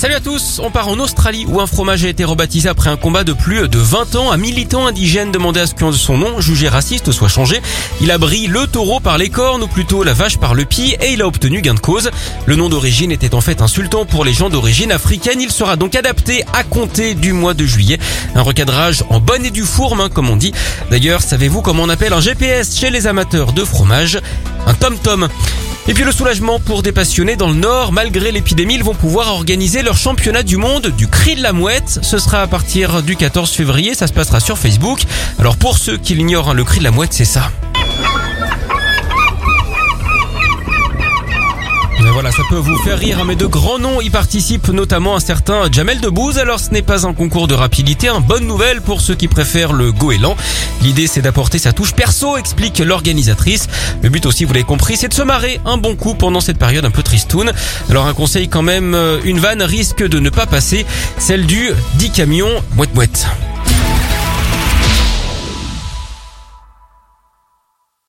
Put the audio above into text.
Salut à tous, on part en Australie où un fromage a été rebaptisé après un combat de plus de 20 ans. Un militant indigène demandait à ce que son nom, jugé raciste, soit changé. Il a brillé le taureau par les cornes ou plutôt la vache par le pied et il a obtenu gain de cause. Le nom d'origine était en fait insultant pour les gens d'origine africaine. Il sera donc adapté à compter du mois de juillet. Un recadrage en bonne et due fourme, hein, comme on dit. D'ailleurs, savez-vous comment on appelle un GPS chez les amateurs de fromage? Un tom-tom. Et puis le soulagement pour des passionnés dans le Nord, malgré l'épidémie, ils vont pouvoir organiser leur championnat du monde du cri de la mouette. Ce sera à partir du 14 février, ça se passera sur Facebook. Alors pour ceux qui l'ignorent, hein, le cri de la mouette, c'est ça. Voilà, ça peut vous faire rire, hein, mais de grands noms y participent, notamment un certain Jamel Debbouze. Alors ce n'est pas un concours de rapidité, une bonne nouvelle pour ceux qui préfèrent le goéland. L'idée c'est d'apporter sa touche perso, explique l'organisatrice. Le but aussi, vous l'avez compris, c'est de se marrer un bon coup pendant cette période un peu tristoune. Alors un conseil quand même, euh, une vanne risque de ne pas passer, celle du 10 camions mouette mouette.